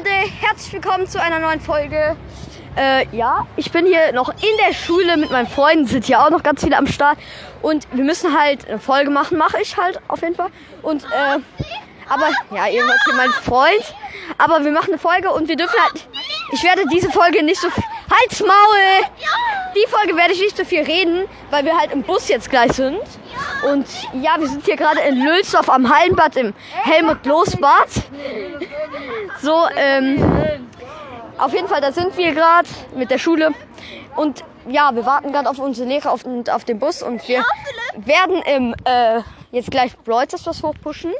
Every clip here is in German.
Leute, herzlich willkommen zu einer neuen Folge. Äh, ja, ich bin hier noch in der Schule mit meinen Freunden, sind hier auch noch ganz viele am Start. Und wir müssen halt eine Folge machen, mache ich halt auf jeden Fall. Und, äh, aber, ja, ihr seid hier mein Freund. Aber wir machen eine Folge und wir dürfen halt, ich werde diese Folge nicht so Halt's Maul! Die Folge werde ich nicht so viel reden, weil wir halt im Bus jetzt gleich sind. Und ja, wir sind hier gerade in Lülsdorf am Hallenbad im Helmut-Los-Bad. So, ähm, auf jeden Fall, da sind wir gerade mit der Schule. Und ja, wir warten gerade auf unsere Lehrer auf, und auf den Bus. Und wir werden im, äh, jetzt gleich Brawl was hochpushen.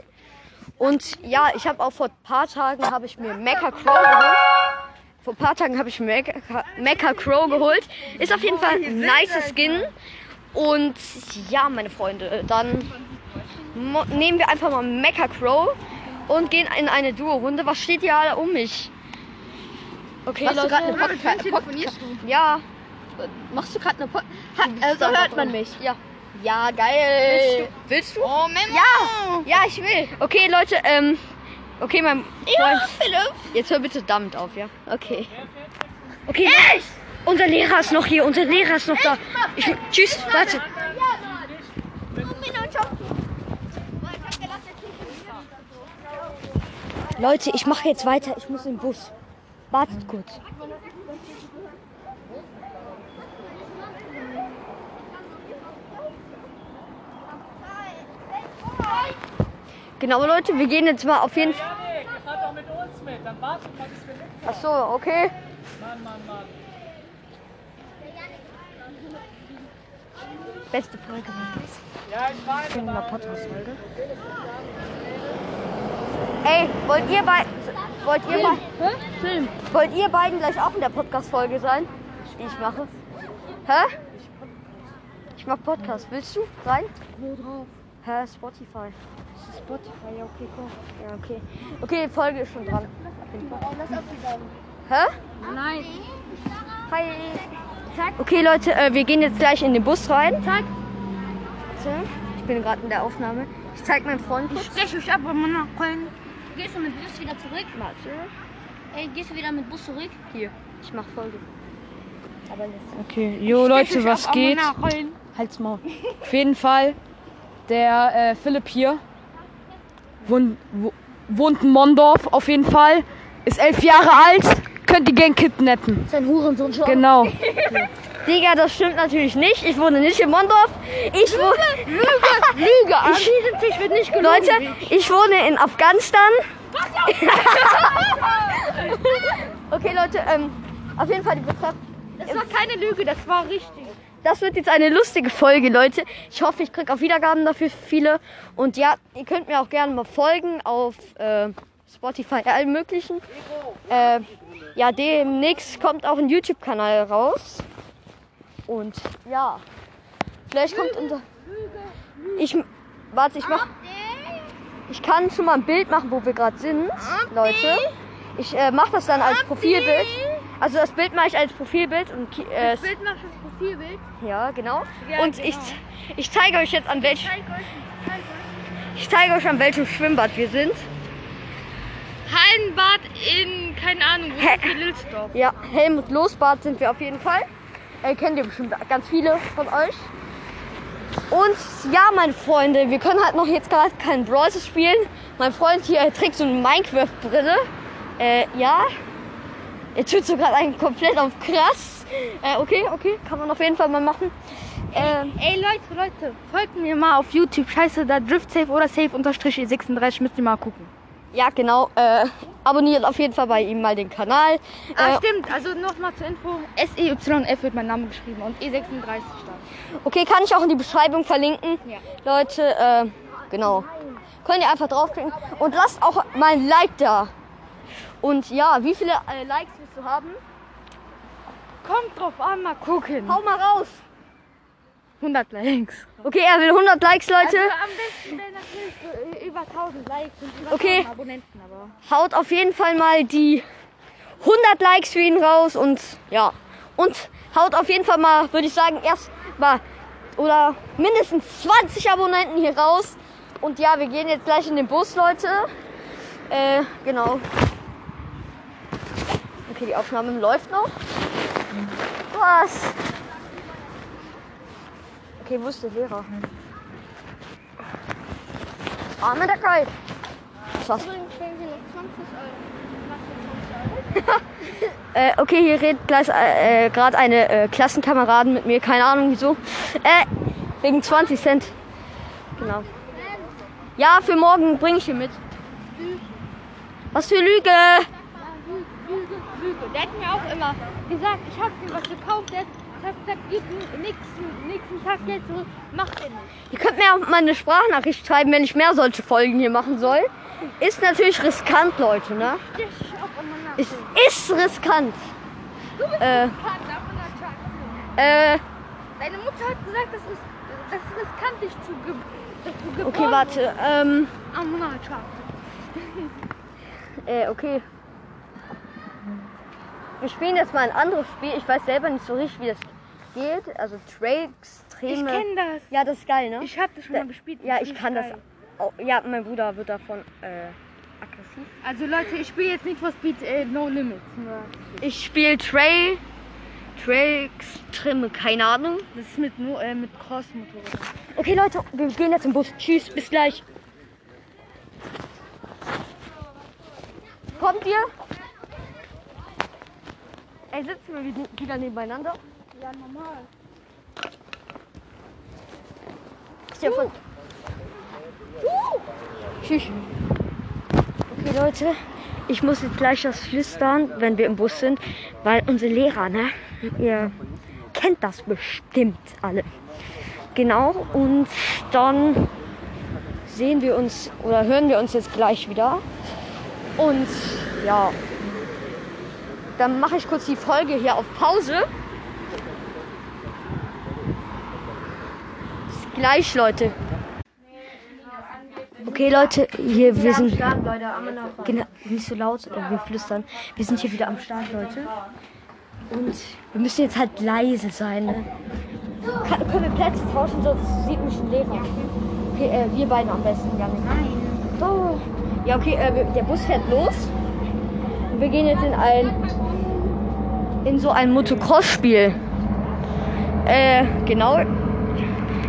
Und ja, ich habe auch vor ein paar Tagen habe ich mir Mecha Crow geholt. Vor ein paar Tagen habe ich Mecha, Mecha Crow geholt. Ist auf jeden Fall ein nice Skin. Und ja, meine Freunde, dann nehmen wir einfach mal Mecha Crow und gehen in eine Duo-Runde. Was steht hier alle um mich? Okay, Machst du Leute. gerade eine Podcast? Telefonierst Ja, Machst du gerade eine Podcast? Also hört man mich. Ja. Ja, geil. Willst du? Oh, Memo. Ja, ja, ich will. Okay, Leute, ähm, okay, mein Ja, Freund. Philipp. Jetzt hör bitte damit auf, ja? Okay. Okay, Leute, unser Lehrer ist noch hier, unser Lehrer ist noch da. Ich, tschüss, warte. Leute, ich mache jetzt weiter. Ich muss im Bus. Wartet kurz. Genau, Leute, wir gehen jetzt mal auf jeden Fall. Janik, ihr fahrt doch mit uns mit. Dann wartet man bis wir mit. Ach so, okay. Mann, Mann, Mann. Beste Folge das. Ja, ich weiß. In einer Podcast-Folge. Ey, wollt ihr beiden. Wollt ihr, bei, Film. wollt ihr beiden gleich auch in der Podcast-Folge sein? Die ich mache. Hä? Ich mach Podcast. Willst du rein? Wo drauf? Hä? Spotify. Das ist Spotify, ja, okay, komm. Ja, okay. Okay, die Folge ist schon dran. Hä? Nein. Hi. Okay, Leute, äh, wir gehen jetzt gleich in den Bus rein. So, Ich bin gerade in der Aufnahme. Ich zeig meinen Freund kurz. Stech euch ab, wenn man nachkommen. Gehst du mit Bus wieder zurück? Warte. Ey, gehst du wieder mit Bus zurück? Hier. Ich mach Folge. Aber jetzt. Okay, jo Leute, was geht? Halt's Maul. Auf jeden Fall, der äh, Philipp hier wohnt, wo, wohnt in Mondorf, auf jeden Fall. Ist elf Jahre alt, könnt ihr gern kidnappen. Sein Hurensohn schon. Genau. Digga, das stimmt natürlich nicht. Ich wohne nicht in Mondorf. Ich wohne. Lüge! Lüge! An diesem Tisch wird nicht gelogen. Leute, ich wohne in Afghanistan. okay, Leute, ähm, auf jeden Fall die Betreff. Das war keine Lüge, das war richtig. Das wird jetzt eine lustige Folge, Leute. Ich hoffe, ich kriege auch Wiedergaben dafür viele. Und ja, ihr könnt mir auch gerne mal folgen auf äh, Spotify, allen möglichen. Äh, ja, demnächst kommt auch ein YouTube-Kanal raus. Und ja, vielleicht kommt unser. Ich warte, ich mach. Ich kann schon mal ein Bild machen, wo wir gerade sind, Leute. Ich äh, mache das dann als Profilbild. Also das Bild mache ich als Profilbild und äh, Das Bild macht das Profilbild. ja, genau. Ja, und ich, genau. ich zeige euch jetzt an welchem ich zeige euch an welchem Schwimmbad wir sind. Hallenbad in, keine Ahnung, wo Lülsdorf? Ja, Helmut Losbad sind wir auf jeden Fall. Äh, kennt ihr bestimmt ganz viele von euch. Und ja, meine Freunde, wir können halt noch jetzt gerade keinen Brawl spielen. Mein Freund hier er trägt so eine Minecraft-Brille. Äh, ja. Er tut so gerade einen komplett auf krass. Äh, okay, okay, kann man auf jeden Fall mal machen. Ähm, Ey Leute, Leute, folgt mir mal auf YouTube. Scheiße, da Driftsafe oder Safe-36 müsst ihr mal gucken. ja, genau. Äh, abonniert auf jeden Fall bei ihm mal den Kanal. Ah, Äh, stimmt. Also nochmal zur Info. S-E-Y-F wird mein Name geschrieben und E36 stand. Okay, kann ich auch in die Beschreibung verlinken. Ja. Leute, äh, genau. Könnt ihr einfach draufklicken. Und lasst auch mal ein Like da. Und ja, wie viele äh, Likes willst du haben? Kommt drauf an, mal gucken. Hau mal raus. 100 Likes. Okay, er will 100 Likes, Leute. Also am besten wäre natürlich äh, über 1000 Likes und über Okay. 1000 Abonnenten, aber... Haut auf jeden Fall mal die 100 Likes für ihn raus. Und ja. Und haut auf jeden Fall mal, würde ich sagen, erst mal oder mindestens 20 Abonnenten hier raus. Und ja, wir gehen jetzt gleich in den Bus, Leute. Äh, genau. Okay, die Aufnahme läuft noch. Was? Okay, wo ist der Lehrer? Arme der Geil. Was? Äh, okay, hier redet äh, äh, gerade eine äh, Klassenkameradin mit mir, keine Ahnung wieso. Äh, wegen 20 Cent. Genau. Ja, für morgen bringe ich hier mit. Was für Lüge? Lüge, Lüge. Der hat mir auch immer gesagt, ich hab dir was gekauft, der hat gesagt, mir nächsten, nächsten Tag Geld zurück, macht er nicht. Ihr könnt mir auch mal eine Sprachnachricht schreiben, wenn ich mehr solche Folgen hier machen soll. Ist natürlich riskant, Leute, ne? Ich. Es ist riskant. Du bist Äh. riskant. Äh, Deine Mutter hat gesagt, das ist, das ist riskant, dich zu ge dass du geboren okay, warte. Ähm. Am äh, okay. Wir spielen jetzt mal ein anderes Spiel. Ich weiß selber nicht so richtig, wie das geht. Also Trail Ich Extreme. kenne das. Ja, das ist geil, ne? Ich hab das schon mal gespielt. ja, ich kann das. Auch, ja, mein Bruder wird davon äh, aggressiv. Also Leute, ich spiele jetzt nicht for Speed äh, No Limits. Nur Ich spiele Trail. Trail Extreme, keine Ahnung. Das ist mit, nur, äh, mit Cross-Motorrad. Okay, Leute, wir gehen jetzt im Bus. Tschüss, bis gleich. Kommt ihr? Ey, sitzen wir wieder- nebeneinander? Ja, normal. Ist ja voll. Tschüss. Okay, Leute, ich muss jetzt gleich das flüstern, wenn wir im Bus sind, weil unsere Lehrer, ne? Ihr kennt das bestimmt alle. Genau, und dann sehen wir uns oder hören wir uns jetzt gleich wieder. Und ja, dann mache ich kurz die Folge hier auf Pause. Bis gleich, Leute. Okay, Leute, hier, wir sind. Genau, nicht so laut, wir flüstern. Wir sind hier wieder am Start, Leute. Und wir müssen jetzt halt leise sein. Ne? Kann, können wir Plätze tauschen, sonst sieht mich ein Lehrer. Okay, äh, wir beiden am besten, Janik. Nein. Doch. Ja, okay, äh, wir- der Bus fährt los. Und wir gehen jetzt in ein. In so ein Motocross-Spiel. Äh, genau.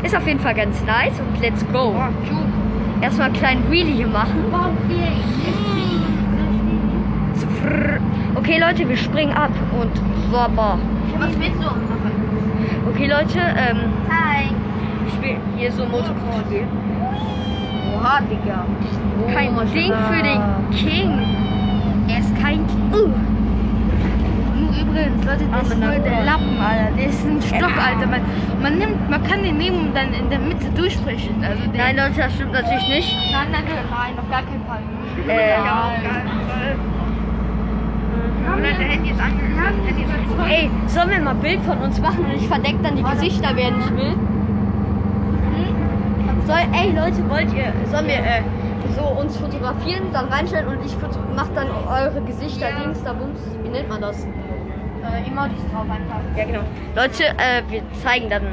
Ist auf jeden Fall ganz nice und let's go. Erstmal einen kleinen Wheelie hier machen. Okay, Leute, wir springen ab und wabba. Was willst du? Okay, Leute, ähm, Hi. ich spiele hier so ein Motocross-Spiel. Oha, Digga. Kein Ding für den King. Er ist kein Kind. Uh. Nur übrigens, Leute, das ist voll der Lappen, Alter. Der ist ein Stock, Alter. Man, man, nimmt, man kann den nehmen und dann in der Mitte durchsprechen. Also Nein, Leute, das stimmt natürlich nicht. nein, nein, nein, auf gar keinen Fall. Äh, ja, auf gar keinen Fall. Oder der Handy ist an. Das Handy ist an. Ey, sollen wir mal ein Bild von uns machen und ich verdeck dann die Gesichter, wer nicht will? Soll, ey Leute, wollt ihr, sollen wir äh, so uns fotografieren, dann reinstellen und ich foto mach dann eure Gesichter, Dings, da Bums, wie nennt man das? Äh, Emojis drauf einfach. Ja, genau. Leute, äh, wir zeigen dann,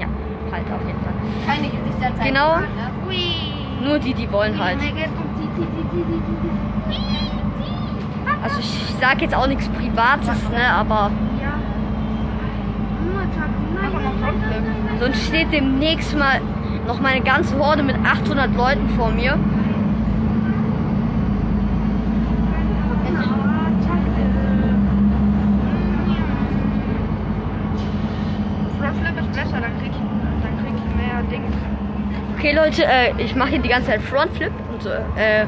ja, halt auf jeden Fall. Keine Gesichter zeigen. Genau. Ne? Hui. Nur die, die wollen halt. Also ich sag jetzt auch nichts Privates, ne, aber sonst steht demnächst mal noch meine ganze Horde mit 800 Leuten vor mir. Ist besser, dann krieg ich, dann krieg ich mehr Dinge. Okay, Leute, äh, ich mache hier die ganze Zeit Frontflip und äh,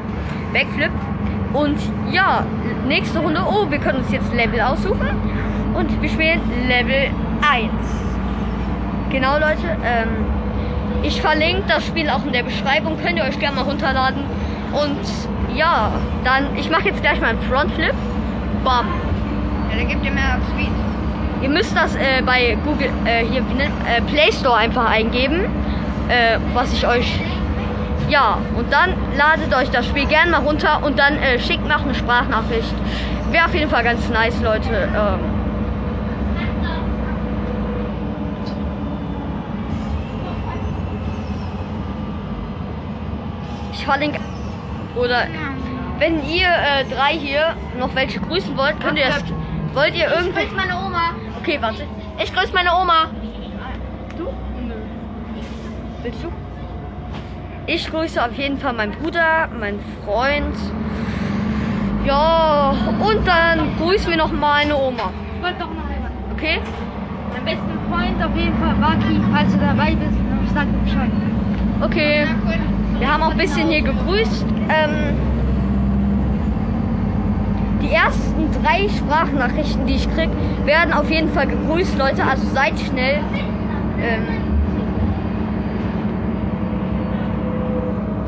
Backflip. Und ja, nächste Runde, oh, wir können uns jetzt Level aussuchen. Und wir spielen Level 1. Genau, Leute. Ähm, ich verlinke das Spiel auch in der Beschreibung. Könnt ihr euch gerne mal runterladen. Und ja, dann, ich mache jetzt gleich mal einen Frontflip. Bam. Ja, der gibt dir mehr Speed. Ihr müsst das äh, bei Google, äh, hier, äh, Play Store einfach eingeben, äh, was ich euch, ja, und dann ladet euch das Spiel gerne mal runter und dann äh, schickt auch eine Sprachnachricht. Wäre auf jeden Fall ganz nice, Leute. Ähm, ich verlinke, oder wenn ihr äh, drei hier noch welche grüßen wollt, könnt ihr das Wollt ihr irgendwie. meine Oma. Okay, warte. Ich grüße meine Oma. Willst du? Ich grüße auf jeden Fall meinen Bruder, meinen Freund. Ja, und dann grüßen wir noch meine Oma. Ich wollte doch noch einmal. Okay? Mein besten Freund auf jeden Fall, Baki, falls du dabei bist. sag Bescheid. Okay. Wir haben auch ein bisschen hier gegrüßt. Ähm, die ersten drei Sprachnachrichten, die ich krieg, werden auf jeden Fall gegrüßt, Leute. Also seid schnell. Ähm,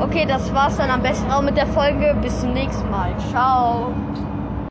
okay, das war's dann am besten auch mit der Folge. Bis zum nächsten Mal. Ciao.